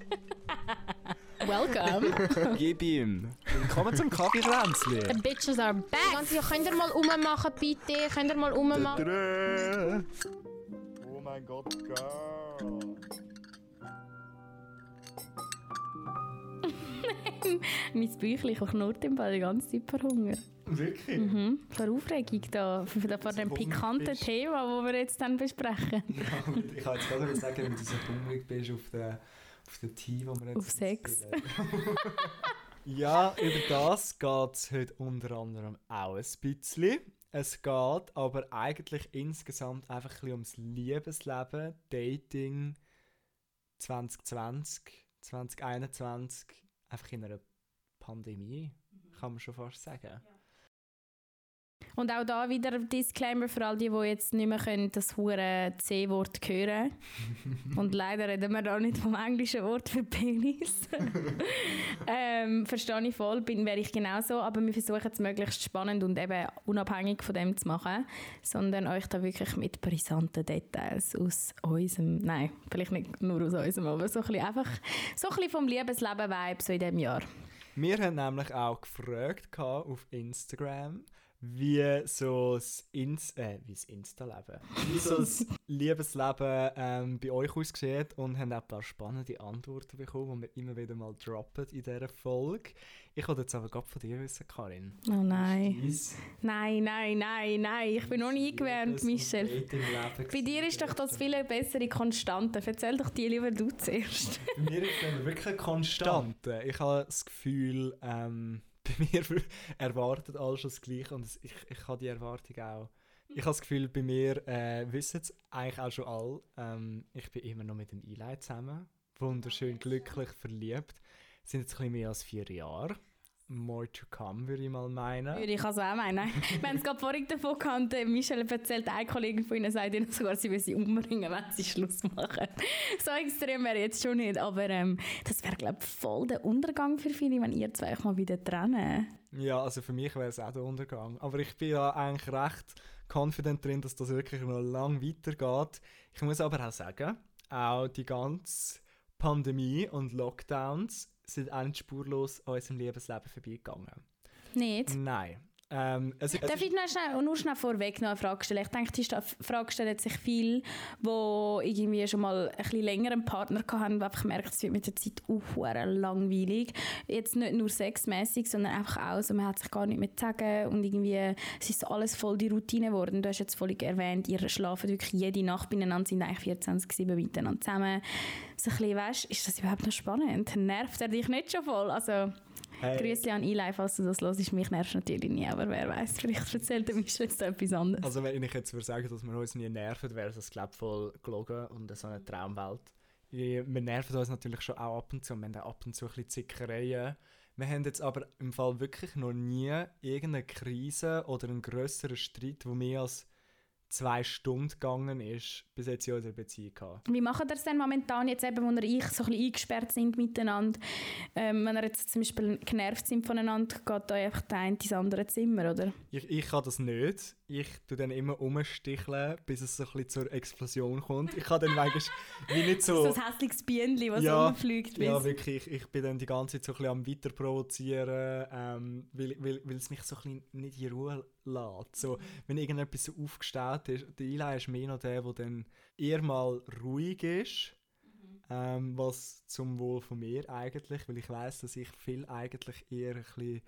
Welcome. Gib ihm. Willkommen zum Kaffeekränzli. The bitches are back. Ganz ja, könnt ihr mal rummachen, bitte? Könnt ihr mal rummachen? Oh mein Gott, Girl. mein Bäuchlein knurrt im Fall die ganze Zeit vor Hunger. Wirklich? Mhm. Vor Aufregung da, vor, vor dem pikanten bist. Thema, das wir jetzt dann besprechen. Ja, ich kann jetzt gerade sagen, wenn du so hungrig bist auf den, auf den Tee, wo wir jetzt... Auf Sex. Ja, über das geht es heute unter anderem auch ein bisschen. Es geht aber eigentlich insgesamt einfach ein bisschen ums Liebesleben, Dating 2020, 2021, einfach in einer Pandemie, kann man schon fast sagen. Und auch da wieder ein Disclaimer für all die, die jetzt nicht mehr können, das hure C-Wort hören Und leider reden wir da nicht vom englischen Wort für Penis. ähm, verstehe ich voll, bin, wäre ich genauso, aber wir versuchen es möglichst spannend und eben unabhängig von dem zu machen, sondern euch da wirklich mit brisanten Details aus unserem, nein, vielleicht nicht nur aus unserem, aber so ein bisschen einfach, so ein bisschen vom Liebesleben-Vibe so in diesem Jahr. Wir haben nämlich auch gefragt auf Instagram, wie so das, Ins äh, wie das Insta-Leben, wie so das Liebesleben ähm, bei euch aussieht und haben auch ein paar spannende Antworten bekommen, die wir immer wieder mal droppen in dieser Folge. Ich wollte jetzt aber gerade von dir wissen, Karin. Oh nein. Nein, nein, nein, nein, ich bin noch nie gewärmt, Michel. Bei dir ist doch das viel bessere Konstante. Erzähl doch die lieber du zuerst. Bei mir ist dann wirklich eine Konstante. Konstante. Ich habe das Gefühl, ähm, bei mir erwartet alles schon das Gleiche und ich, ich habe die Erwartung auch. Ich habe das Gefühl, bei mir äh, wissen es eigentlich auch schon alle. Ähm, ich bin immer noch mit dem Eli zusammen. Wunderschön, glücklich, verliebt. Sind jetzt ein bisschen mehr als vier Jahre. More to come, würde ich mal meinen. Würde ich also auch meinen. Wir haben es gerade vorhin davon gehabt, Michelle erzählt, eine Kollegin von ihnen sagt ihnen sogar, sie will sie umbringen, wenn sie Schluss machen. So extrem wäre jetzt schon nicht, aber ähm, das wäre, glaube ich, voll der Untergang für viele, wenn ihr zwei euch mal wieder trennen. Ja, also für mich wäre es auch der Untergang. Aber ich bin ja eigentlich recht confident drin, dass das wirklich noch lang weitergeht. Ich muss aber auch sagen, auch die ganze Pandemie und Lockdowns sind auch nicht spurlos an unserem Lebensleben vorbeigegangen. Nicht? Nein. Ähm, es, es Darf ist, ich noch schnell, nur schnell vorweg noch eine Frage stellen? Ich denke, die Frage stellen sich viel, die irgendwie schon mal ein bisschen länger einen Partner hatten und einfach merkt, es wird mit der Zeit auch langweilig. Jetzt nicht nur sexmäßig, sondern einfach auch so, man hat sich gar nicht mehr zu sagen und irgendwie, es ist alles voll die Routine geworden. Du hast jetzt völlig erwähnt, ihr schlaft wirklich jede Nacht beieinander, sind eigentlich 24-7 miteinander zusammen. So ein bisschen, weißt, ist das überhaupt noch spannend? Nervt er dich nicht schon voll? Also, hey, Grüße an Eli, falls du das hörst. Mich nervt natürlich nie, aber wer weiß, vielleicht erzählt der Michel jetzt etwas anderes. also wenn ich jetzt würde sagen, dass wir uns nie nerven, wäre das glaube voll gelogen und so eine Traumwelt. Wir nerven uns natürlich schon auch ab und zu. Wir haben ab und zu ein bisschen Zickereien. Wir haben jetzt aber im Fall wirklich noch nie irgendeine Krise oder einen grösseren Streit, der mehr als zwei Stunden gegangen ist, bis jetzt in unserer Beziehung gehabt. Wie machen das denn momentan jetzt eben, wo ihr ich so ein bisschen eingesperrt sind miteinander? Ähm, wenn ihr jetzt zum Beispiel genervt sind voneinander, geht da einfach der eine ins andere Zimmer, oder? Ich, ich kann das nicht. Ich tue dann immer umsticheln, bis es so ein bisschen zur Explosion kommt. Ich kann dann manchmal wie nicht So so... ein hässliches Bienchen, das Ja, rumfliegt. Ja, wirklich. Ich, ich bin dann die ganze Zeit so ein bisschen am weiter provozieren, ähm, weil, weil, weil es mich so ein bisschen nicht in Ruhe lässt. So, wenn irgendetwas so aufgestellt ist, der Eli ist mehr noch der, der dann eher mal ruhig ist, ähm, was zum Wohl von mir eigentlich, weil ich weiß, dass ich viel eigentlich eher ein bisschen...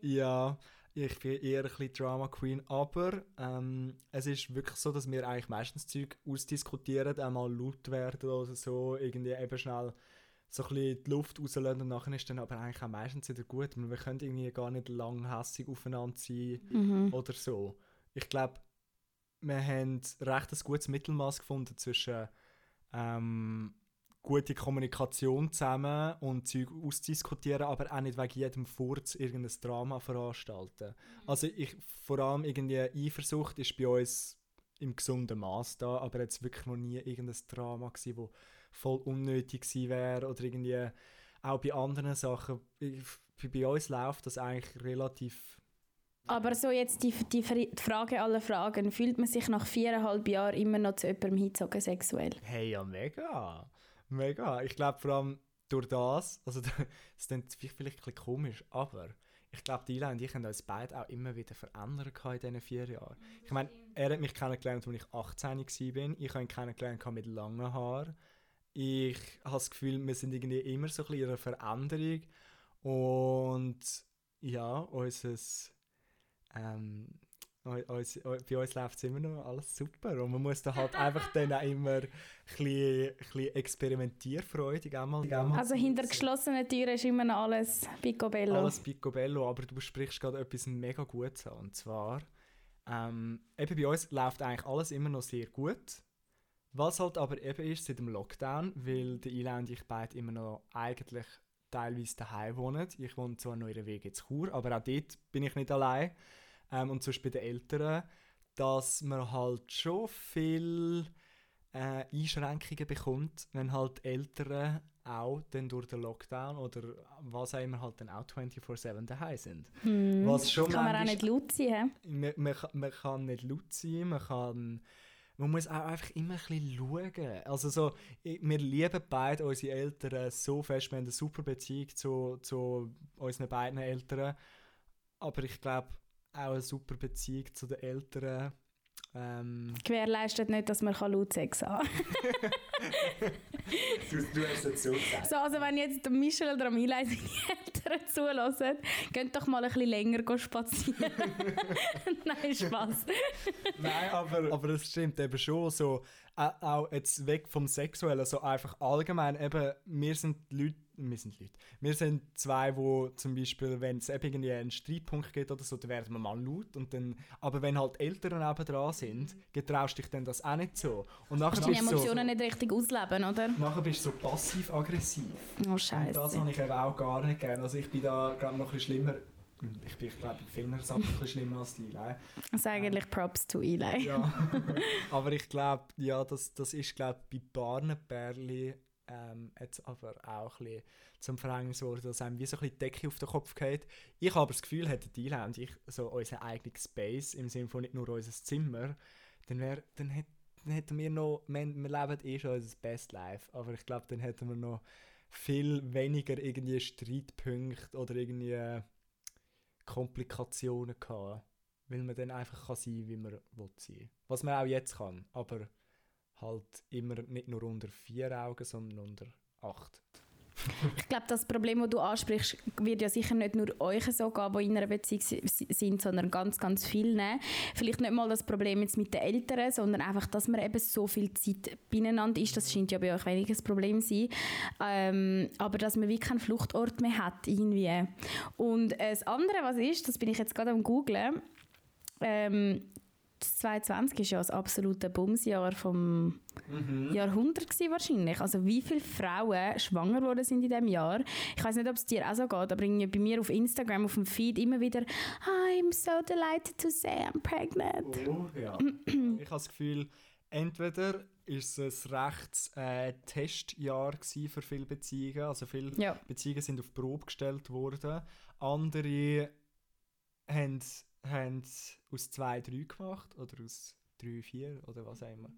Ja, ich bin eher ein bisschen Drama Queen, aber ähm, es ist wirklich so, dass wir eigentlich meistens Zeug ausdiskutieren, einmal laut werden oder so, irgendwie eben schnell so ein bisschen die Luft rauslassen und nachher ist dann aber eigentlich auch meistens wieder gut. Wir können irgendwie gar nicht lang hässig aufeinander sein Mhm. oder so. Ich glaube, wir haben recht ein gutes Mittelmaß gefunden zwischen ähm, gute Kommunikation zusammen und Zeug ausdiskutieren, aber auch nicht wegen jedem Furz irgendein Drama veranstalten. Also ich, vor allem irgendwie Eifersucht ist bei uns im gesunden Maß da, aber jetzt wirklich noch nie irgendein Drama gewesen, wo voll unnötig gewesen wäre oder irgendwie auch bei anderen Sachen. Ich- Bei uns läuft das eigentlich relativ Aber so jetzt die, die, die Frage aller Fragen, fühlt man sich nach viereinhalb Jahren immer noch zu jemandem hingezogen sexuell? Hey, ja, mega. Mega. Ich glaube vor allem durch das, also das klingt vielleicht ein bisschen komisch, aber ich glaube, die Ila und ich haben uns beide auch immer wieder verändert in diesen vier Jahren. Ich meine, er hat mich kennengelernt, als ich 18 war. Ich habe ihn kennengelernt mit langen Haaren. Ich habe das Gefühl, wir sind irgendwie immer so ein bisschen in einer Veränderung. Und ja, unser ähm, uns, bei uns läuft es immer noch alles super und man muss da halt einfach dann auch immer ein bisschen, ein bisschen experimentierfreudig einmal, einmal Also hinter geschlossenen Türen ist immer noch alles picobello. Alles picobello, aber du sprichst gerade etwas mega Gutes an und zwar ähm, eben bei uns läuft eigentlich alles immer noch sehr gut. Was halt aber eben ist seit dem Lockdown, weil der Ila und ich beide immer noch eigentlich teilweise daheim wohnen. Ich wohne zwar noch in der WG zu Chur, aber auch dort bin ich nicht allein ähm, und sonst bei den Eltern, dass man halt schon viel äh, Einschränkungen bekommt, wenn halt Eltern auch dann durch den Lockdown oder was auch immer halt dann auch 24-7 daheim sind. Hm. Was schon kann man auch nicht laut sein. Man, man, man, kann nicht laut sein, man kann man muss auch einfach immer ein bisschen schauen. Also so, wir lieben beide unsere Eltern so fest, wir haben eine super Beziehung zu, zu unseren beiden Eltern. Aber ich glaube, auch eine super Beziehung zu den Eltern. Ähm, Gewährleistet nicht, dass man laut Sex haben kann. du, du hast es so gesagt. So, also wenn jetzt Michel oder Amila seine Eltern zulassen, geht doch mal ein bisschen länger spazieren. Nein, Spaß. Nein, aber, aber es stimmt eben schon so, auch jetzt weg vom Sexuellen, so einfach allgemein eben, wir sind Leute, sind Leute. Wir sind zwei, wo zum Beispiel, wenn es irgendwie einen Streitpunkt gibt oder so, dann werden wir mal laut. Und dann, aber wenn halt Eltern dran sind, getraust dich dann das auch nicht so. Und nachher du die Emotionen so, nicht richtig ausleben, oder? Nachher bist du so passiv-aggressiv. Oh Scheiße. Und das habe ich eben auch gar nicht gerne. Also ich bin da gerade noch ein bisschen schlimmer ich bin, ich glaube, Fingersack ein bisschen schlimmer als die Eli. Also eigentlich Props to Eli. Ja. aber ich glaube, ja, das, das ist, glaube bei Barnenperli ähm, jetzt aber auch ein bisschen zum Verhängnis geworden, dass einem wie so ein die Decke auf den Kopf geht. Ich habe das Gefühl, hätten die und ich so unseren eigenen Space, im Sinne von nicht nur unser Zimmer, dann, wär, dann, hätt, dann hätten wir noch, wir, wir leben eh schon unser Best Life, aber ich glaube, dann hätten wir noch viel weniger irgendwie Streitpunkte oder irgendwie Komplikationen gehabt, weil man dann einfach kann sein wie man will sein. Was man auch jetzt kann, aber halt immer nicht nur unter vier Augen, sondern unter acht. Ich glaube, das Problem, das du ansprichst, wird ja sicher nicht nur euch so gehen, die in einer Beziehung sind, sondern ganz, ganz vielen. Vielleicht nicht mal das Problem jetzt mit den Eltern, sondern einfach, dass man eben so viel Zeit beieinander ist. Das scheint ja bei euch weniger ein Problem sein. Ähm, aber dass man wie keinen Fluchtort mehr hat, irgendwie. Und das andere, was ist, das bin ich jetzt gerade am googlen, ähm, 2020 ist ja das absolute Bumsjahr vom mhm. Jahrhundert gewesen, wahrscheinlich. Also wie viele Frauen schwanger worden sind in diesem Jahr. Ich weiß nicht, ob es dir auch so geht, aber bei mir auf Instagram, auf dem Feed immer wieder I'm so delighted to say I'm pregnant. Oh, ja. ich habe das Gefühl, entweder ist es ein rechtes äh, Testjahr für viele Beziehungen. Also viele ja. Beziehungen sind auf Probe gestellt worden. Andere haben haben es aus 2, 3 gemacht oder aus 3, 4 oder was auch immer.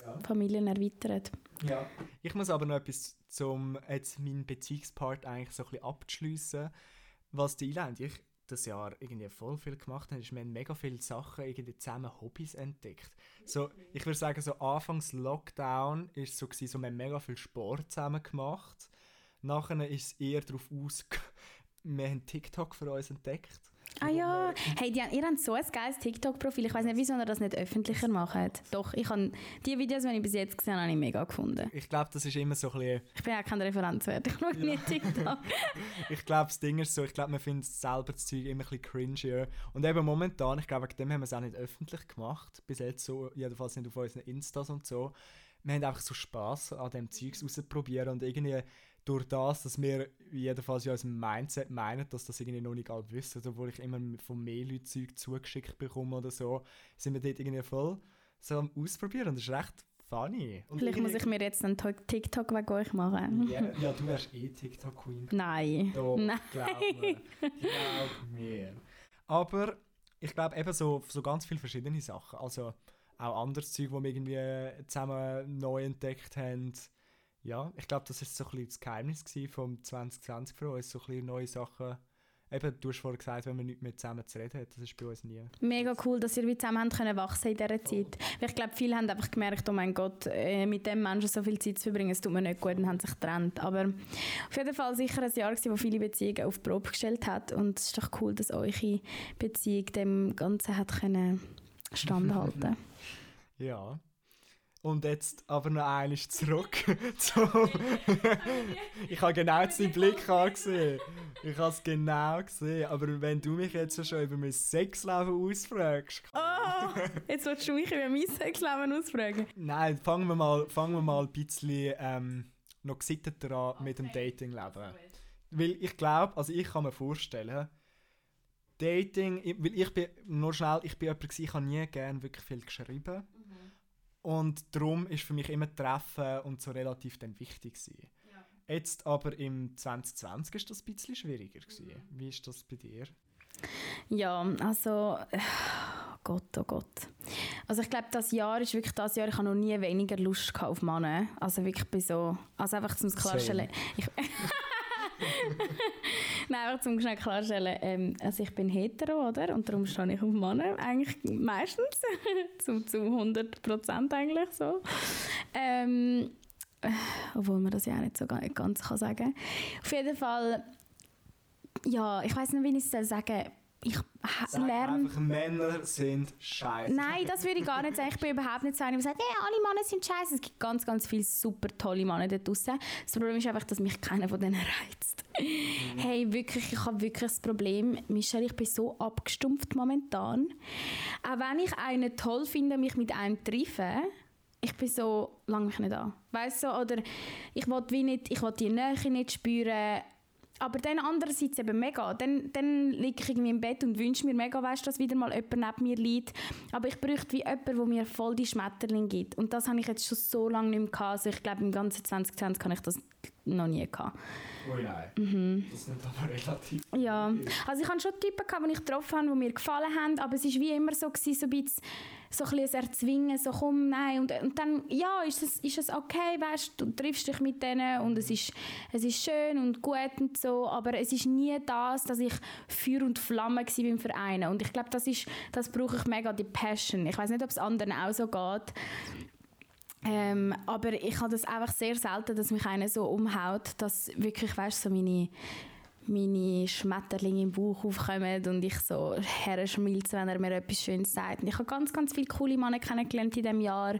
Ja. Familien erweitert. Ja. Ich muss aber noch etwas zum jetzt meinen Beziehungspart eigentlich so ein bisschen abzuschliessen. Was die Ila und ich das Jahr irgendwie voll viel gemacht haben, ist, wir haben mega viele Sachen irgendwie zusammen Hobbys entdeckt. So, ich würde sagen, so anfangs Lockdown ist so gewesen, so wir haben mega viel Sport zusammen gemacht. Nachher ist es eher darauf aus, wir haben TikTok für uns entdeckt. Ah ja, hey, die, ihr habt so ein geiles TikTok-Profil. Ich weiß nicht, wieso ihr das nicht öffentlicher macht. Doch, ich habe die Videos, die ich bis jetzt gesehen habe, habe ich mega gefunden. Ich glaube, das ist immer so ein bisschen... Ich bin auch kein Referenzwert, ich schaue ja. nicht TikTok. ich glaube, das Ding ist so, ich glaube, man findet selber das Zeug immer ein bisschen cringier. Und eben momentan, ich glaube, wegen dem haben wir es auch nicht öffentlich gemacht. Bis jetzt so, jedenfalls nicht auf unseren Instas und so. Wir haben einfach so Spass an dem Zeugs auszuprobieren und irgendwie durch das, dass wir jedenfalls ja dem Mindset meinen, dass das irgendwie noch nicht alle wissen, obwohl ich immer von mehr Leuten Zeug zugeschickt bekomme oder so, sind wir dort irgendwie voll so am Ausprobieren und das ist recht funny. Und Vielleicht muss ich mir jetzt einen TikTok wegen euch machen. Yeah, ja, du wärst eh TikTok-Queen. Nein. Doch, Nein. glaub mir. Glaub mir. Aber ich glaube eben so, so ganz viele verschiedene Sachen. Also auch anderes Zeug, wo wir irgendwie zusammen neu entdeckt haben ja, ich glaube, das ist so ein bisschen das Geheimnis vom 2020 für uns, so ein bisschen neue Sachen. Eben, du hast vorhin gesagt, wenn man nicht mehr zusammen zu reden hat, das ist bei uns nie. Mega cool, dass ihr wie zusammen können wachsen in dieser Zeit. Weil ich glaube, viele haben einfach gemerkt, oh mein Gott, äh, mit dem Menschen so viel Zeit zu verbringen, es tut mir nicht gut und haben sich getrennt. Aber auf jeden Fall sicher ein Jahr gewesen, wo viele Beziehungen auf die Probe gestellt hat und es ist doch cool, dass eure Beziehung dem Ganzen hat können standhalten. Ja. Und jetzt aber noch einmal zurück zum... ich habe genau deinen Blick angesehen. Ich habe es genau gesehen. Aber wenn du mich jetzt schon über mein Sexleben ausfragst... Oh, jetzt willst du mich über mein Sexleben ausfragen. Nein, fangen wir mal, fangen wir mal ein bisschen ähm, noch gesitteter an mit dem Datingleben. Weil ich glaube, also ich kann mir vorstellen, Dating, ich- weil ich bin, nur schnell, ich bin jemand ich habe nie gerne wirklich viel geschrieben. Und darum ist für mich immer Treffen und so relativ dann wichtig gewesen. Jetzt aber im 2020 ist das ein bisschen schwieriger gewesen. Wie ist das bei dir? Ja, also, äh, Gott, oh Gott. Also ich glaube, das Jahr ist wirklich das Jahr, ich habe noch nie weniger Lust auf Männer. Also wirklich bei so, also einfach zum klarstellen. Ich, Nein, einfach zum schnell klarstellen, ähm, also ich bin hetero, oder? Und darum stehe ich auf Männer, eigentlich meistens, zu, zu 100 Prozent eigentlich so. Ähm, äh, obwohl man das ja auch nicht so ga- ganz kann sagen. Auf jeden Fall, ja, ich weiß nicht, wie ich es soll sagen. Ich Sag lerne einfach, Männer sind scheiße. Nein, das würde ich gar nicht sagen. Ich bin überhaupt nicht so eine, die sagt, hey, alle Männer sind scheiße. Es gibt ganz, ganz viele super tolle Männer da draussen. Das Problem ist einfach, dass mich keiner von denen reizt. Hey, wirklich, ich habe wirklich das Problem, Michelle, ich bin so abgestumpft momentan. Auch wenn ich einen toll finde, mich mit einem treffe, ich bin so, lang mich nicht an. Weißt du, oder ich will wie nicht, ich will die Nähe nicht spüren. Aber dann andererseits eben mega. Dann, dann liege ich irgendwie im Bett und wünsche mir mega, weißt, dass wieder mal jemand neben mir liegt. Aber ich bräuchte wie jemanden, der mir voll die Schmetterling gibt. Und das habe ich jetzt schon so lange nicht mehr gehabt. Also ich glaube, im ganzen 2020 habe ich das noch nie gehabt. Oh nein, Mhm. das ist nicht aber relativ. Ja, also ich hatte schon Typen, gehabt, die ich getroffen habe, die mir gefallen haben, aber es war wie immer so, gewesen, so ein bisschen so ein bisschen Erzwingen, so komm, nein. Und, und dann, ja, ist es, ist es okay, weißt du, triffst dich mit denen und es ist, es ist schön und gut und so, aber es ist nie das, dass ich Feuer und Flamme war beim Verein. Und ich glaube, das ist, das brauche ich mega, die Passion. Ich weiß nicht, ob es anderen auch so geht. Ähm, aber ich habe das einfach sehr selten, dass mich einer so umhaut, dass wirklich, weißt so meine, meine Schmetterlinge im Bauch aufkommen und ich so herschmilze, wenn er mir etwas Schönes sagt. Und ich habe ganz, ganz viele coole Männer kennengelernt in diesem Jahr.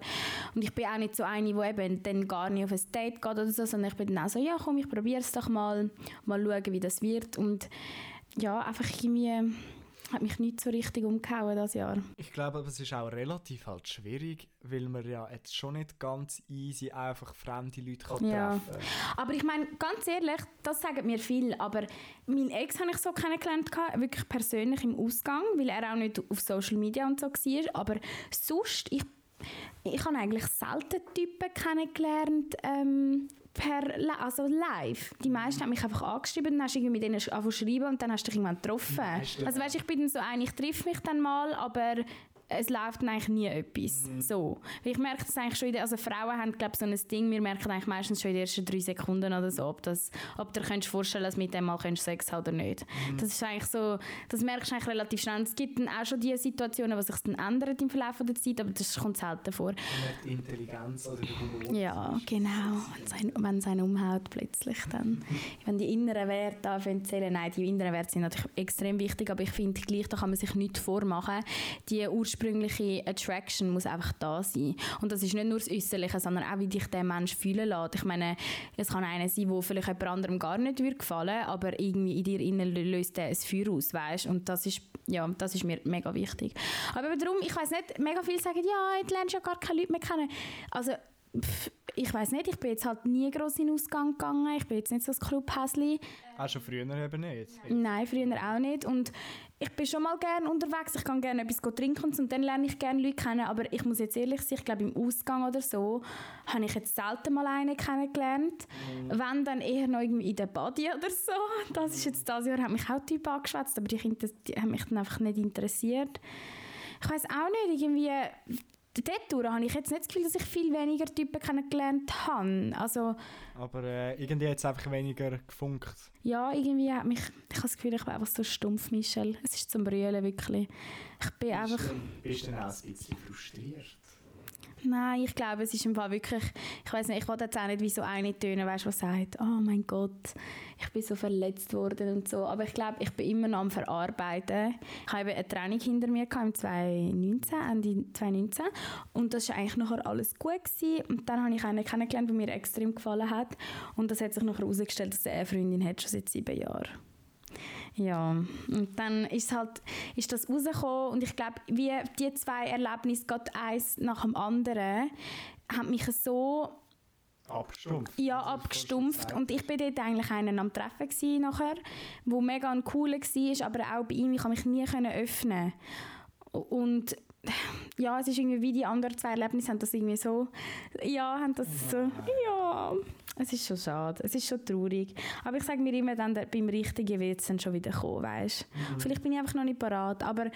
Und ich bin auch nicht so eine, die eben dann gar nicht auf ein Date geht oder so, sondern ich bin dann auch so, ja komm, ich probiere es doch mal, mal schauen, wie das wird. Und ja, einfach irgendwie hat mich nicht so richtig umgehauen das Jahr. Ich glaube, aber es ist auch relativ halt schwierig, weil man ja jetzt schon nicht ganz easy einfach fremde Leute kann Ja. treffen Aber ich meine, ganz ehrlich, das sagen mir viel. Aber mein Ex habe ich so kennengelernt, wirklich persönlich im Ausgang, weil er auch nicht auf Social Media und so war. Aber sonst, ich, ich habe eigentlich selten Typen kennengelernt, ähm, per, also live. Die meisten haben mich einfach angeschrieben, dann hast du irgendwie mit denen angefangen schreiben und dann hast du dich irgendwann getroffen. Also weißt, ich bin dann so ein, ich treffe mich dann mal, aber es läuft eigentlich nie etwas. So. Weil ich merke das eigentlich schon, in der, also Frauen haben glaube so ein Ding, wir merken eigentlich meistens schon in den ersten drei Sekunden oder so, ob, das, ob du dir vorstellen dass mit dem mal könntest Sex haben oder nicht. Das ist eigentlich so, das merkst du eigentlich relativ schnell. Es gibt dann auch schon die Situationen, die sich dann ändern im Verlauf der Zeit, aber das kommt selten vor. Die Intelligenz oder der Humor. Ja, genau. Wenn es einen umhaut plötzlich dann. Wenn die inneren Werte anfangen zu zählen, nein, die inneren Werte sind natürlich extrem wichtig, aber ich finde gleich, da kann man sich nichts vormachen. Die ursprüngliche Attraction muss einfach da sein. Und das ist nicht nur das Äußerliche, sondern auch, wie dich der Mensch fühlen lässt. Ich meine, es kann einer sein, der vielleicht jemand anderem gar nicht würde gefallen, aber irgendwie in dir innen löst der ein Feuer aus, weißt? Und das ist, ja, das ist mir mega wichtig. Aber darum, ich weiß nicht, mega viele sagen, ja, jetzt lernst du ja gar keine Leute mehr kennen. Also, ich weiß nicht, ich bin jetzt halt nie gross in den Ausgang gegangen. Ich bin jetzt nicht so das Clubhäsli. Auch schon früher eben nicht. Nein, früher auch nicht. Und ich bin schon mal gerne unterwegs. Ich kann gerne etwas trinken und dann lerne ich gerne Leute kennen. Aber ich muss jetzt ehrlich sein, ich glaube im Ausgang oder so habe ich jetzt selten mal einen kennengelernt. Wenn, dann eher noch irgendwie in der Body oder so. Das ist jetzt das Jahr, hat mich auch Typen angeschwätzt, aber die, die haben mich dann einfach nicht interessiert. Ich weiß auch nicht, irgendwie dort habe ich jetzt nicht das Gefühl, dass ich viel weniger Typen kennengelernt habe. Also, Aber äh, irgendwie hat es einfach weniger gefunkt. ja, irgendwie hat mich, ich habe das Gefühl, ich bin einfach so stumpf, Michelle. Es ist zum Brüllen, wirklich. Ich bin einfach... Bist du dann auch ein bisschen frustriert? Nein, ich glaube, es ist im Fall wirklich, ich weiß nicht, ich wollte jetzt auch nicht wie so eine tönen, weißt, die sagt, oh mein Gott, ich bin so verletzt worden und so. Aber ich glaube, ich bin immer noch am Verarbeiten. Ich habe eine Training hinter mir gehabt im 2019, Ende 2019 und das war eigentlich nachher alles gut gewesen. Und dann habe ich einen kennengelernt, der mir extrem gefallen hat und das hat sich nachher herausgestellt, dass er eine Freundin hat, schon seit sieben Jahren. Ja, und dann ist halt, ist das rausgekommen und ich glaube, wie die zwei Erlebnisse, gerade eins nach dem anderen, haben mich so Abgestumpft. ja, abgestumpft und ich bin dort eigentlich einen am Treffen gewesen nachher, wo mega ein cooler war, aber auch bei ihm, ich konnte mich nie öffnen und ja, es ist irgendwie wie die anderen zwei Erlebnisse haben das irgendwie so, ja, haben das so, ja, es ist schon schade, es ist schon traurig, aber ich sage mir immer dann, beim Richtigen wird es dann schon wieder kommen, weißt Vielleicht bin ich einfach noch nicht parat, aber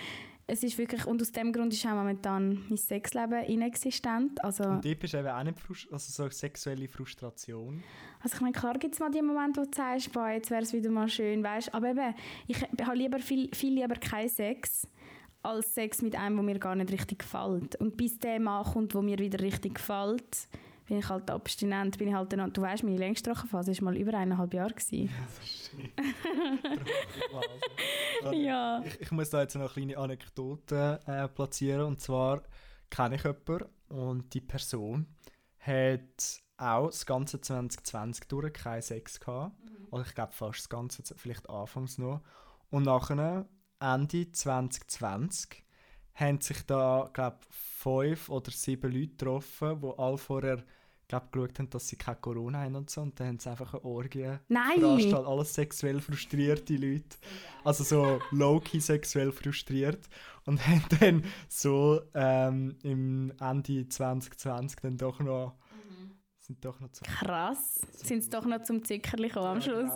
es ist wirklich, und aus dem Grund ist auch momentan mein Sexleben inexistent, also... Und dort bist du eben auch nicht frust also so sexuelle Frustration. Also ich meine, klar gibt es mal die Momente, wo du sagst, boah, jetzt wäre es wieder mal schön, weißt Aber eben, ich habe lieber viel, viel lieber keinen Sex, als Sex mit einem, der mir gar nicht richtig gefällt. Und bis der Mann kommt, wo mir wieder richtig gefällt, bin ich halt abstinent, bin ich halt dann, du weißt, meine längste Trockenphase war mal über eineinhalb Jahre. Gewesen. ja. Ich, ich muss da jetzt noch eine kleine Anekdote äh, platzieren. Und zwar kenne ich jemanden und die Person hat auch das ganze 2020 durch keinen Sex gehabt. Oder ich glaube fast das ganze, vielleicht anfangs noch. Und nachher, Ende 2020, haben sich da, glaube fünf oder sieben Leute getroffen, die alle vorher glaub, geschaut haben, dass sie kein Corona haben und so. Und dann haben sie einfach eine Orgie Nein! veranstaltet. Alles sexuell frustrierte Leute. Also so low-key sexuell frustriert. Und haben dann so ähm, im Ende 2020 dann doch noch. Sind doch noch zu. Krass. Sind sie doch noch zum Zickerli gekommen am Schluss.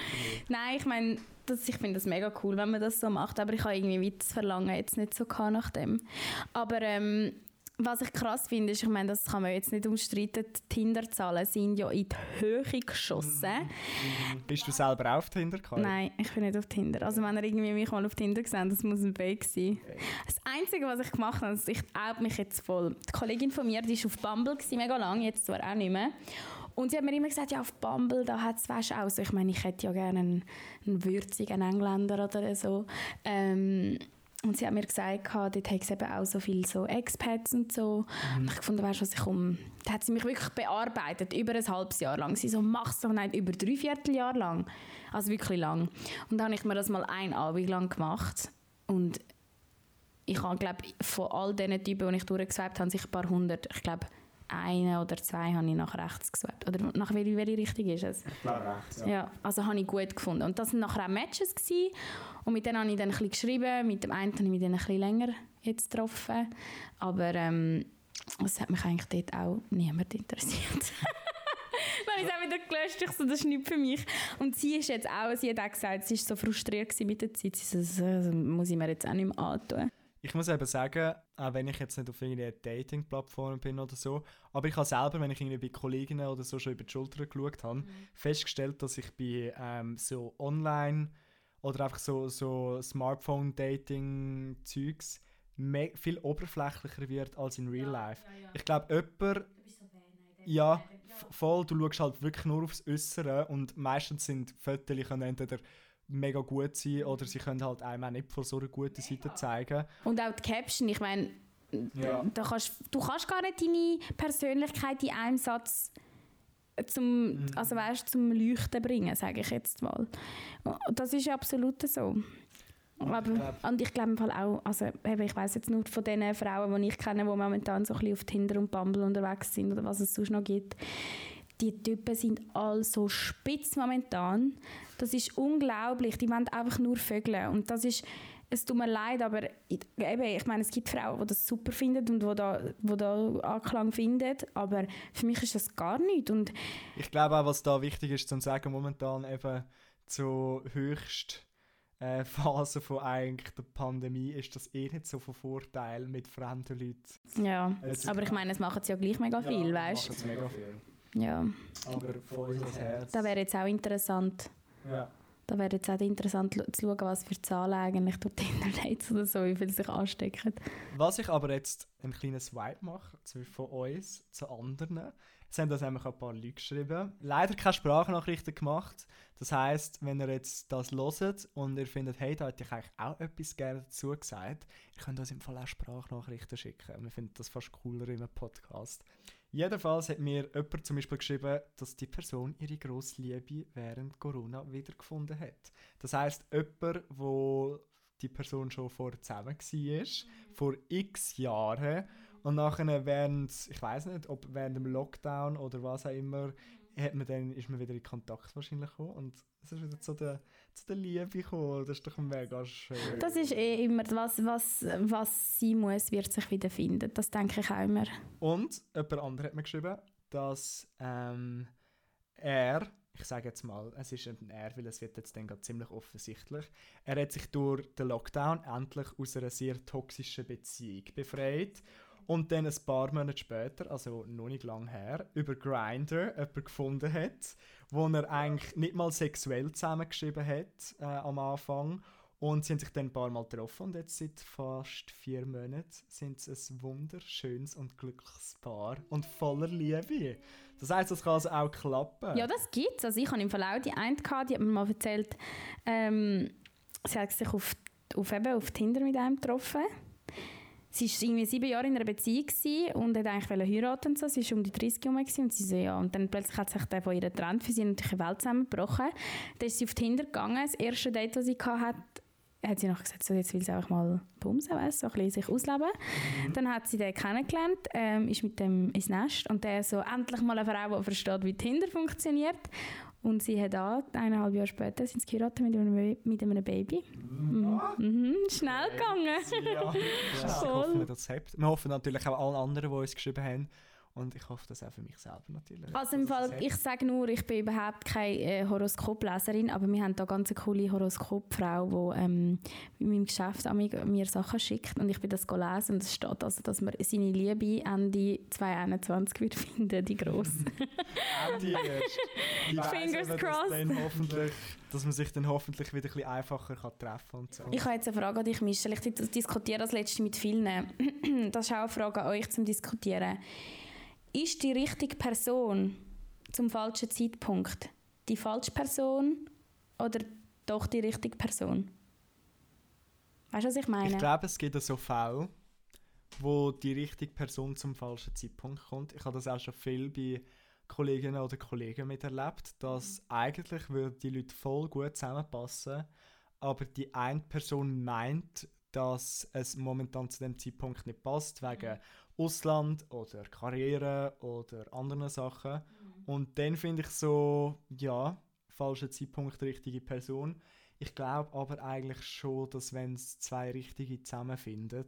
Nein, ich meine, das, ich finde das mega cool, wenn man das so macht, aber ich habe irgendwie weit das Verlangen jetzt nicht so gehabt nach dem. Aber ähm, was ich krass finde, ist, ich meine, das kann man jetzt nicht umstreiten, die Tinder-Zahlen sind ja in die Höhe geschossen. Bist du selber auf Tinder gekommen? Nein, ich bin nicht auf Tinder. Also wenn ihr irgendwie mich mal auf Tinder gesehen das muss ein Fake sein. Das Einzige, was ich gemacht habe, also ich oute mich jetzt voll. Die Kollegin von mir, die war auf Bumble, gewesen, mega lang, jetzt zwar auch nicht mehr. Und sie hat mir immer gesagt, ja, auf Bumble, da hat es, auch so, ich meine, ich hätte ja gerne einen, einen würzigen Engländer oder so. Ähm, und sie hat mir gesagt, dort hat es eben auch so viele so Expats und so. Und ich fand, weißt du, was ich um... Da hat sie mich wirklich bearbeitet, über ein halbes Jahr lang. Sie so, mach's doch nicht, über drei Vierteljahr lang. Also wirklich lang. Und dann habe ich mir das mal ein Abend lang gemacht. Und ich habe, glaube von all diesen Typen, die ich durchgeswiped habe, sich ein paar hundert, ich glaube, einen oder zwei habe ich nach rechts geswiped. Oder nach welche, welche Richtung ist es? Ich glaube rechts, Ja, also habe ich gut gefunden. Und das waren nachher auch Matches. Gewesen. Und mit denen habe ich dann ein bisschen geschrieben. Mit dem einen habe ich mich dann ein bisschen länger jetzt getroffen. Aber ähm, es hat mich eigentlich dort auch niemand interessiert. Dann es auch wieder gelöscht. Ich so, das ist nicht für mich. Und sie ist jetzt auch, sie hat auch gesagt, sie war so frustriert mit der Zeit. Sie so, das muss ich mir jetzt auch nicht mehr antun. Ich muss eben sagen, auch wenn ich jetzt nicht auf irgendeiner Dating-Plattform bin oder so, aber ich habe selber, wenn ich irgendwie bei Kolleginnen oder so schon über die Schulter geschaut habe, festgestellt, dass ich bei ähm, so online oder einfach so, so Smartphone-Dating-Zeugs viel oberflächlicher wird als in Real Life. Ich glaube, jemand... Ja, voll. Du schaust halt wirklich nur aufs Äußere und meistens sind Fotos entweder mega gut sein oder sie können halt einem auch nicht von so einer guten Seite zeigen. Und auch die Caption, ich meine, Ja. da kannst, du kannst gar nicht deine Persönlichkeit in einem Satz zum, also weißt, zum Leuchten bringen, sage ich jetzt mal. Das ist absolut so. Aber, und ich glaube Fall auch, also eben, ich weiß jetzt nur von den Frauen, die ich kenne, die momentan so ein bisschen auf Tinder und Bumble unterwegs sind oder was es sonst noch gibt, die Typen sind all so spitz momentan. Das ist unglaublich. Die wollen einfach nur vögeln. Und das ist, es tut mir leid, aber eben, ich meine, es gibt Frauen, die das super finden und die da, wo da Anklang finden, aber für mich ist das gar nichts. Und Ich glaube auch, was da wichtig ist zu sagen, momentan eben zu höchst äh, Phase von eigentlich der Pandemie ist das eh nicht so von Vorteil mit fremden Leuten. Ja, Es- aber ich meine, es machen sie ja gleich mega viel, weißt du? mega viel. Ja, Aber von unserem Herz. da wäre jetzt auch interessant. ja. Da wäre jetzt auch interessant zu schauen, was für Zahlen eigentlich durch Tinder-Dates oder so, wie viele sich anstecken. Was ich aber jetzt einen kleinen Swipe mache, zwischen von uns zu anderen, es haben das nämlich ein paar Leute geschrieben. Leider keine Sprachnachrichten gemacht. Das heisst, wenn ihr jetzt das hört und ihr findet, hey, da hätte ich eigentlich auch etwas gerne dazu gesagt, ihr könnt uns im Fall auch Sprachnachrichten schicken. Wir finden das fast cooler in einem Podcast. Jedenfalls hat mir jemand zum Beispiel geschrieben, dass die Person ihre grosse Liebe während Corona wiedergefunden hat. Das heisst, jemand, wo die Person schon vorher zusammen war, vor x Jahren. Und nachher während, ich weiß nicht, ob während dem Lockdown oder was auch immer, hat man dann, ist man wieder in Kontakt wahrscheinlich gekommen. Und es ist wieder zu der, zu der Liebe gekommen. Das ist doch mega schön. Das ist eh immer, was, was, was sein muss, wird sich wieder finden. Das denke ich auch immer. Und jemand anderes hat mir geschrieben, dass ähm, er, ich sage jetzt mal, es ist ein er, weil es wird jetzt dann ziemlich offensichtlich, er hat sich durch den Lockdown endlich aus einer sehr toxischen Beziehung befreit und dann ein paar Monate später, also noch nicht lang her, über Grindr jemanden gefunden hat, wo er eigentlich nicht mal sexuell zusammengeschrieben hat äh, am Anfang und sie haben sich dann ein paar Mal getroffen und jetzt seit fast vier Monaten sind sie ein wunderschönes und glückliches Paar und voller Liebe. Das heisst, das kann also auch klappen. Ja, das gibt's. Also ich habe im Verlauf die eine gehabt, die hat mir mal erzählt, ähm, sie hat sich auf, auf, eben auf Tinder mit einem getroffen. Sie war irgendwie sieben Jahre in einer Beziehung und hat eigentlich wollte heiraten und so. Sie war um die 30 herum und sie so, ja. Und dann plötzlich hat sich der von ihr getrennt, für sie natürlich eine Welt zusammengebrochen. Dann ist sie auf Tinder gegangen. Das erste Date, das sie hatte, hat sie noch gesagt, so, jetzt will sie einfach mal bumsen, weißt, so ein bisschen sich ausleben. Dann hat sie den kennengelernt, ähm, ist mit dem ins Nest und der so endlich mal eine Frau, die versteht, wie Tinder funktioniert. Und sie hat auch, eineinhalb Jahre später, sind sie geheiratet mit einem, mit einem Baby. Mhm. Mhm. Schnell gegangen. Ja, ja. Voll. Das. Wir hoffen natürlich auch allen anderen, die uns geschrieben haben. Und ich hoffe das auch für mich selber natürlich. Also im Fall, ich sage nur, ich bin überhaupt keine äh, Horoskopleserin, aber wir haben da ganz eine coole Horoskopfrau, die ähm, in meinem Geschäft an mich, mir Sachen schickt und ich bin das gelesen und es steht also, dass man seine Liebe Ende 2021 wird finden, die grosse. Ich weiss Fingers dass crossed. Dann hoffentlich, dass man sich dann hoffentlich wieder ein bisschen einfacher kann treffen und so. Ich habe jetzt eine Frage an dich, Michelle. Ich dis- diskutiere das letzte mit vielen. Das ist auch eine Frage an euch zum Diskutieren. Ist die richtige Person zum falschen Zeitpunkt die falsche Person oder doch die richtige Person? Weißt du, was ich meine? Ich glaube, es gibt so Fälle, wo die richtige Person zum falschen Zeitpunkt kommt. Ich habe das auch schon viel bei Kolleginnen oder Kollegen miterlebt, dass eigentlich würden die Leute voll gut zusammenpassen, aber die eine Person meint, dass es momentan zu dem Zeitpunkt nicht passt, wegen Ausland oder Karriere oder anderen Sachen. Und dann finde ich so, ja, falscher Zeitpunkt, richtige Person. Ich glaube aber eigentlich schon, dass wenn es zwei Richtige zusammenfinden,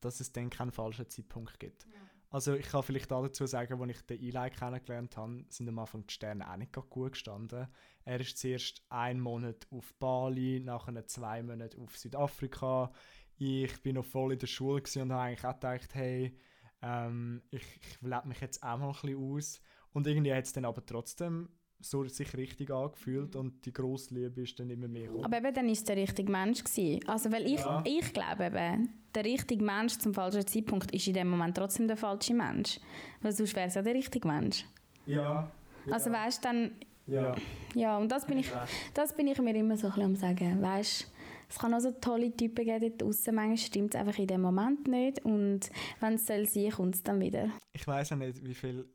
dass es dann keinen falschen Zeitpunkt gibt. Also ich kann vielleicht auch dazu sagen, als ich den Eli kennengelernt habe, sind am Anfang die Sterne auch nicht gut gestanden. Er ist zuerst einen Monat auf Bali, nachher zwei Monate auf Südafrika. Ich bin noch voll in der Schule und habe eigentlich auch gedacht, hey, ähm, ich, ich lebe mich jetzt auch mal ein bisschen aus. Und irgendwie hat es dann aber trotzdem so sich richtig angefühlt und die grosse Liebe ist dann immer mehr gekommen. Aber eben, dann war es der richtige Mensch. Gewesen. Also, weil ich, Ja. ich glaube eben, der richtige Mensch zum falschen Zeitpunkt ist in dem Moment trotzdem der falsche Mensch. Weil sonst wäre es ja der richtige Mensch. Ja. Also weißt du, dann, ja. ja, und das bin ich, das bin ich mir immer so ein bisschen am sagen, weißt es kann auch so tolle Typen geben dort draussen, manchmal stimmt es einfach in dem Moment nicht. Und wenn es soll sein, kommt es dann wieder. Ich weiß auch nicht, wie viele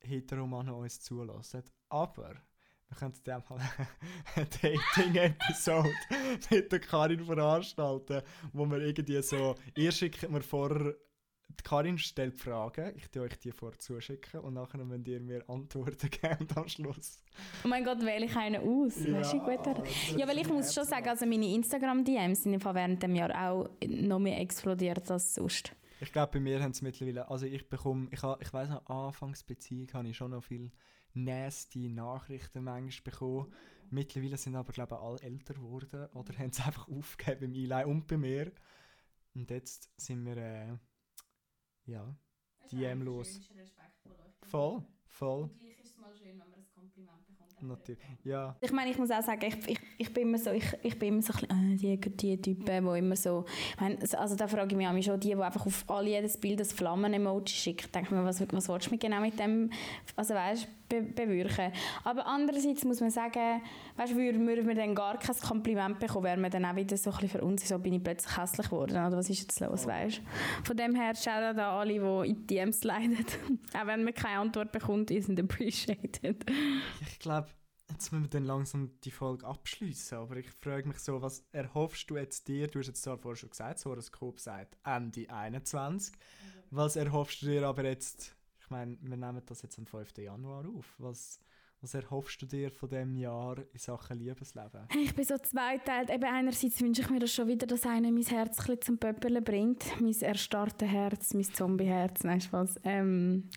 Heteromannen uns zulassen, aber wir könnten ja mal eine Dating-Episode mit der Karin veranstalten, wo wir irgendwie so, ihr schickt mir vorher, die Karin stellt Fragen, ich tue euch die vorher zuschicken und nachher müsst ihr mir Antworten geben am Schluss. Oh mein Gott, wähle ich einen aus? Weißt du, wie gut Ja, weil ich muss schon sagen, also meine Instagram-DMs sind im während dem Jahr auch noch mehr explodiert als sonst. Ich glaube, bei mir haben es mittlerweile, also ich bekomme, ich, ha- ich weiß noch, Anfangsbeziehung habe ich schon noch viel nasty Nachrichten manchmal bekommen. Mittlerweile sind aber, glaube ich, alle älter geworden oder haben es einfach aufgegeben beim Eli und bei mir. Und jetzt sind wir, äh, ja, DM los. Voll, voll. Gleich ist es mal schön, wenn man ein Kompliment bekommt. Natürlich. Ja, Ich meine, ich muss auch sagen, ich, ich, ich bin immer so, ich, ich bin immer so ein bisschen, äh, die, die Typen, die immer so, ich meine, also da frage ich mich auch mich schon, die, die einfach auf all jedes Bild das Flammen-Emoji schicken, denke ich mir, was, was willst du mir genau mit dem, also weißt, be bewirken. Aber andererseits muss man sagen, weißt, würden wir, dann gar kein Kompliment bekommen, wären wir dann auch wieder so ein bisschen verunsichert, so bin ich plötzlich hässlich geworden, oder was ist jetzt los, weißt Von dem her, schaut an alle, die in die DMs leiden, auch wenn man keine Antwort bekommt, isn't appreciated. ich glaube, jetzt müssen wir dann langsam die Folge abschließen. Aber ich frage mich so, was erhoffst du jetzt dir? Du hast jetzt zwar vorher schon gesagt, das Horoskop sagt Ende 21. Was erhoffst du dir aber jetzt? Ich meine, wir nehmen das jetzt am 5. Januar auf. Was, was erhoffst du dir von dem Jahr in Sachen Liebesleben? Ich bin so zweiteilt. Eben einerseits wünsche ich mir das schon wieder, dass einer mein Herz ein zum Pöppeln bringt. Mein erstarrte Herz, mein Zombieherz, nein, Spaß. Ähm,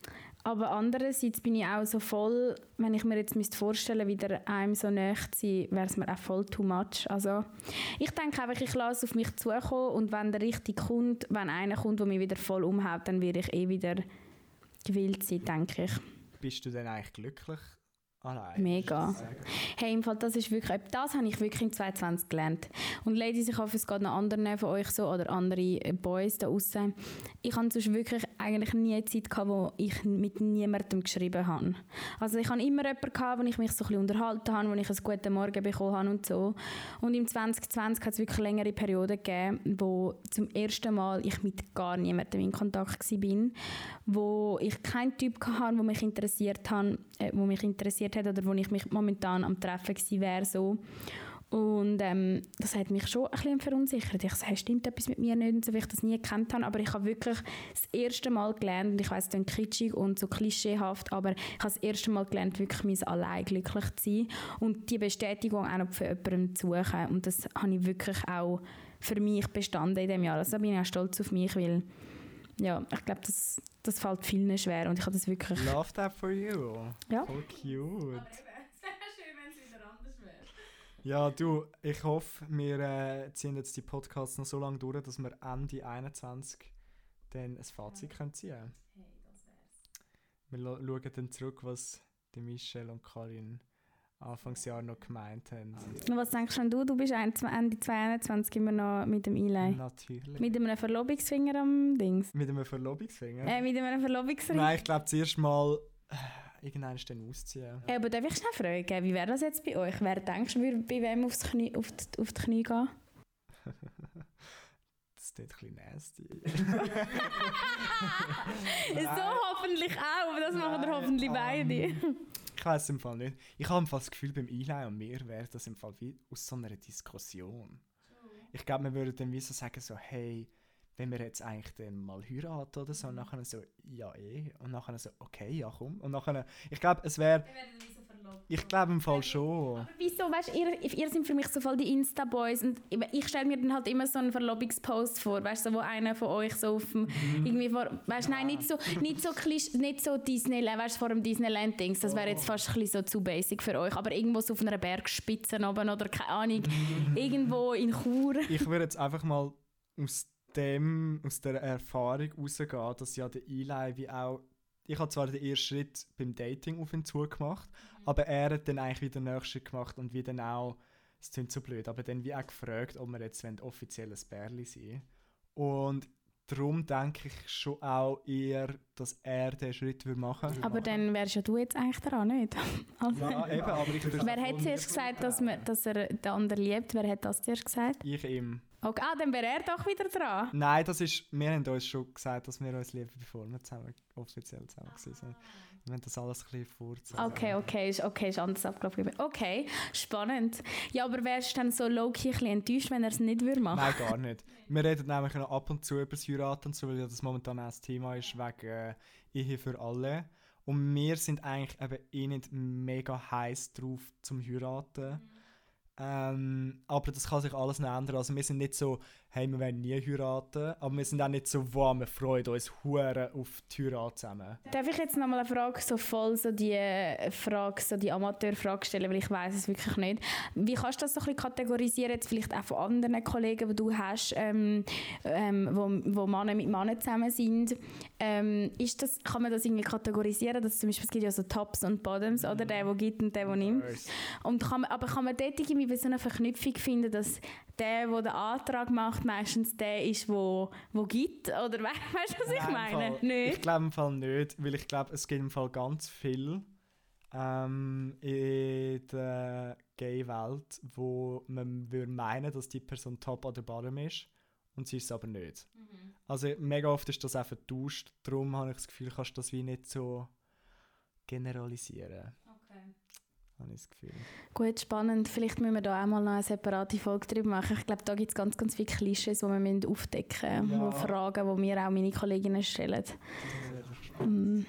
aber andererseits bin ich auch so voll, wenn ich mir jetzt müsste wieder einem so nahe zu sein, wäre es mir auch voll too much. Also ich denke einfach, ich lasse auf mich zukommen und wenn der richtige kommt, wenn einer kommt, der mich wieder voll umhaut, dann werde ich eh wieder gewillt sein, denke ich. Bist du denn eigentlich glücklich allein? Mega. Du sagen? Hey, im Fall, das ist wirklich, das habe ich wirklich in 2020 gelernt. Und Ladies, ich hoffe, es geht noch anderen von euch so oder andere Boys da draussen. Ich hatte sonst wirklich eigentlich nie eine Zeit, gehabt, wo ich mit niemandem geschrieben habe. Also ich hatte immer jemanden, gehabt, wo ich mich so ein bisschen unterhalten habe, wo ich einen guten Morgen bekommen habe und so. Und im 2020 hat es wirklich längere Perioden gegeben, wo zum ersten Mal ich mit gar niemandem in Kontakt war, wo ich keinen Typ hatte, der mich interessiert hat, äh, wo mich interessiert hat oder wo ich mich momentan am Treffen wäre. So. Und ähm, das hat mich schon ein bisschen verunsichert. Ich hey, stimmt etwas mit mir nicht, so, weil ich das nie gekannt habe. Aber ich habe wirklich das erste Mal gelernt, und ich weiss, es klingt kitschig und so klischeehaft, aber ich habe das erste Mal gelernt, wirklich mein allein glücklich zu sein und die Bestätigung auch noch für jemanden zu suchen. Und das habe ich wirklich auch für mich bestanden in diesem Jahr. Also da bin ich auch stolz auf mich, weil ja, ich glaube, das, das fällt vielen schwer und ich habe das wirklich... Love that for you. Ja. Voll cute. Es wäre schön, wenn es wieder anders wäre. Ja, du, ich hoffe, wir äh, ziehen jetzt die Podcasts noch so lange durch, dass wir Ende 21 dann ein Fazit können ziehen können. Hey, das wär's. Wir schauen dann zurück, was die Michelle und Karin Anfangsjahr noch gemeint haben. Was denkst denn du? Du bist Ende 2021 immer noch mit dem Eli. Natürlich. Mit einem Verlobungsfinger am Dings. Mit einem Verlobungsfinger? Äh, mit einem Verlobungsring. Nein, ich glaube zuerst mal äh, irgendwann dann ausziehen. Äh, aber darf ich schnell fragen, wie wäre das jetzt bei euch? Wer denkst du, würde bei wem aufs Knie, auf, die, auf die Knie gehen? Das klingt ein bisschen nasty. so hoffentlich auch, aber das machen wir Nein, hoffentlich ähm, beide. Ich weiß im Fall nicht. Ich habe im Fall das Gefühl, beim Eli und mir wäre das im Fall wie aus so einer Diskussion. Ich glaube, wir würden dann wie so sagen, so, hey, wenn wir jetzt eigentlich dann mal heiraten oder so, und nachher so, ja eh, und nachher so, okay, ja komm. Und nachher, ich glaube, es wäre, ich glaube im Fall schon. Wieso, weißt du, ihr, ihr seid für mich so voll die Insta-Boys und ich, stelle mir dann halt immer so einen Verlobungspost vor, weißt du, so, wo einer von euch so auf dem, irgendwie vor, weißt du, nein, nicht so, nicht so, Klisch, nicht so Disneyland, weißt du, vor dem Disneyland-Dings, das wäre jetzt fast ein bisschen so zu basic für euch, aber irgendwo so auf einer Bergspitze oben oder keine Ahnung, irgendwo in Chur. Ich würde jetzt einfach mal aus dem, aus der Erfahrung rausgehen, dass ja der Eli wie auch, ich habe zwar den ersten Schritt beim Dating auf ihn zugemacht, aber er hat dann eigentlich wieder den nächsten Schritt gemacht und wie dann auch, es klingt so blöd, aber dann wie auch gefragt, ob wir jetzt offiziell ein Bärli sein Und darum denke ich schon auch eher, dass er den Schritt würde machen Aber dann wärst ja du jetzt eigentlich dran, nicht? Also, Ja, eben, aber ich würde Wer hat zuerst gesagt, dass, man, dass er den anderen liebt? Wer hat das zuerst gesagt? Ich ihm. Okay, ah, dann wäre er doch wieder dran. Nein, das ist, wir haben uns schon gesagt, dass wir uns lieben, bevor wir zusammen, offiziell zusammen waren. Wir haben das alles ein bisschen vorzusagen. Okay, okay, ist, okay, ist anders abgelaufen. Okay, spannend. Ja, aber wärst du dann so low-key ein bisschen enttäuscht, wenn er es nicht würde machen? Nein, gar nicht. Wir reden nämlich noch ab und zu über das Heiraten und so, weil das momentan auch das Thema ist, wegen äh, Ehe für alle. Und wir sind eigentlich eben eh nicht mega heiß drauf zum Heiraten. Ähm, aber das kann sich alles noch ändern. Also wir sind nicht so, hey, wir werden nie heiraten, aber wir sind auch nicht so, wow, wir freuen uns hure auf die Heirat zusammen. Darf ich jetzt nochmal eine Frage, so voll so die äh, Frage, so die Amateurfrage stellen, weil ich weiß es wirklich nicht. Wie kannst du das so ein bisschen kategorisieren, jetzt vielleicht auch von anderen Kollegen, die du hast, ähm, ähm, wo, wo Männer mit Männern zusammen sind? Ähm, ist das, kann man das irgendwie kategorisieren, dass zum Beispiel, es gibt ja so Tops und Bottoms, oder der, der gibt und der, der nimmt. Und kann man, aber kann man dort irgendwie so eine Verknüpfung finden, dass der, der den Antrag macht, meistens der ist, der wo gibt? Oder we weißt du, was ich meine? Nicht? Ich glaube im Fall nicht, weil ich glaube, es gibt im Fall ganz viel ähm, in der Gay-Welt, wo man würde meinen, dass die Person top oder bottom ist und sie ist es aber nicht. Mhm. Also mega oft ist das auch vertauscht, darum habe ich das Gefühl, kannst du das wie nicht so generalisieren, habe ich das Gefühl. Gut, spannend. Vielleicht müssen wir da auch mal noch eine separate Folge drüber machen. Ich glaube, da gibt es ganz, ganz viele Klischees, die wir müssen aufdecken müssen. Ja. wo Fragen, die mir auch meine Kolleginnen stellen. Mm,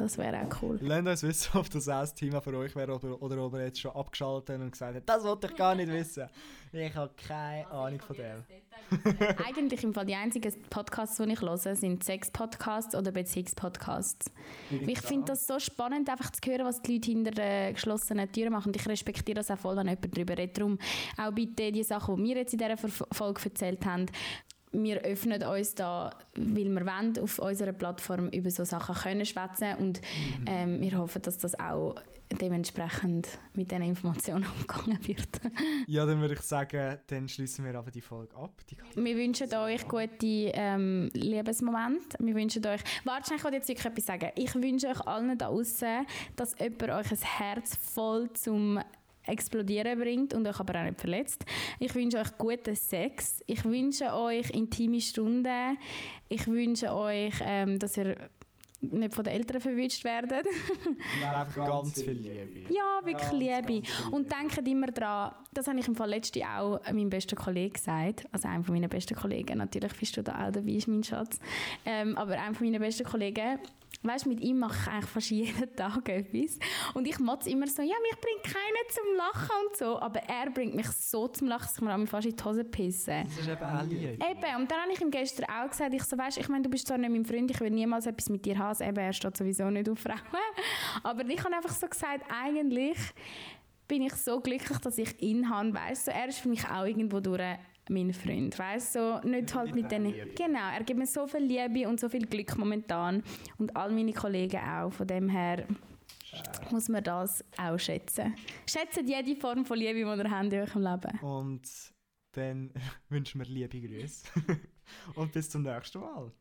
Das wäre auch cool. Lasst uns wissen, ob das auch ein Thema für euch wäre oder, oder ob ihr jetzt schon abgeschaltet habt und gesagt habt, das wollte ich gar nicht wissen. Ich habe keine Ahnung von dem. Eigentlich im Fall die einzigen Podcasts, die ich höre, sind Sex-Podcasts oder Beziehungspodcasts. Ich finde das so spannend, einfach zu hören, was die Leute hinter den geschlossenen Türen machen. Und ich respektiere das auch voll, wenn jemand darüber redet. Darum auch bitte die Sachen, die wir jetzt in dieser Folge erzählt haben, wir öffnen uns da, weil wir wollen, auf unserer Plattform über so Sachen können schwätzen und ähm, wir hoffen, dass das auch dementsprechend mit diesen Informationen umgegangen wird. Ja, dann würde ich sagen, dann schließen wir aber die Folge ab. Die Wir wünschen euch gute ähm, Liebesmomente. Wir wünschen euch... Warte, schnell, ich wollte jetzt wirklich etwas sagen. Ich wünsche euch allen da außen, dass jemand euch ein Herz voll zum Explodieren bringt und euch aber auch nicht verletzt. Ich wünsche euch guten Sex. Ich wünsche euch intime Stunden. Ich wünsche euch, ähm, dass ihr nicht von den Eltern verwünscht werdet. einfach ganz viel Liebe. Ja, wirklich Liebe. Und denkt immer daran, das habe ich im Fall letzte auch meinem besten Kollegen gesagt, also einem von meinen besten Kollegen, natürlich bist du da auch dabei, ist mein Schatz, ähm, aber einem von meinen besten Kollegen, weißt mit ihm mache ich eigentlich fast jeden Tag etwas. Und ich motze immer so, ja, mich bringt keiner zum Lachen und so, aber er bringt mich so zum Lachen, dass ich mir fast in die Hose pisse. Das ist eben auch Liebe. Eben, und dann habe ich ihm gestern auch gesagt, ich so, weißt, ich meine, du bist zwar nicht mein Freund, ich will niemals etwas mit dir haben, also eben, er steht sowieso nicht auf Frauen, aber ich habe einfach so gesagt, eigentlich bin ich so glücklich, dass ich ihn habe, weißt du, er ist für mich auch irgendwo durch mein Freund, weißt du, so, nicht halt mit denen, genau, er gibt mir so viel Liebe und so viel Glück momentan und all meine Kollegen auch, von dem her muss man das auch schätzen. Schätzt jede Form von Liebe, die ihr habt in eurem Leben. Und dann wünschen wir liebe Grüße. Und bis zum nächsten Mal.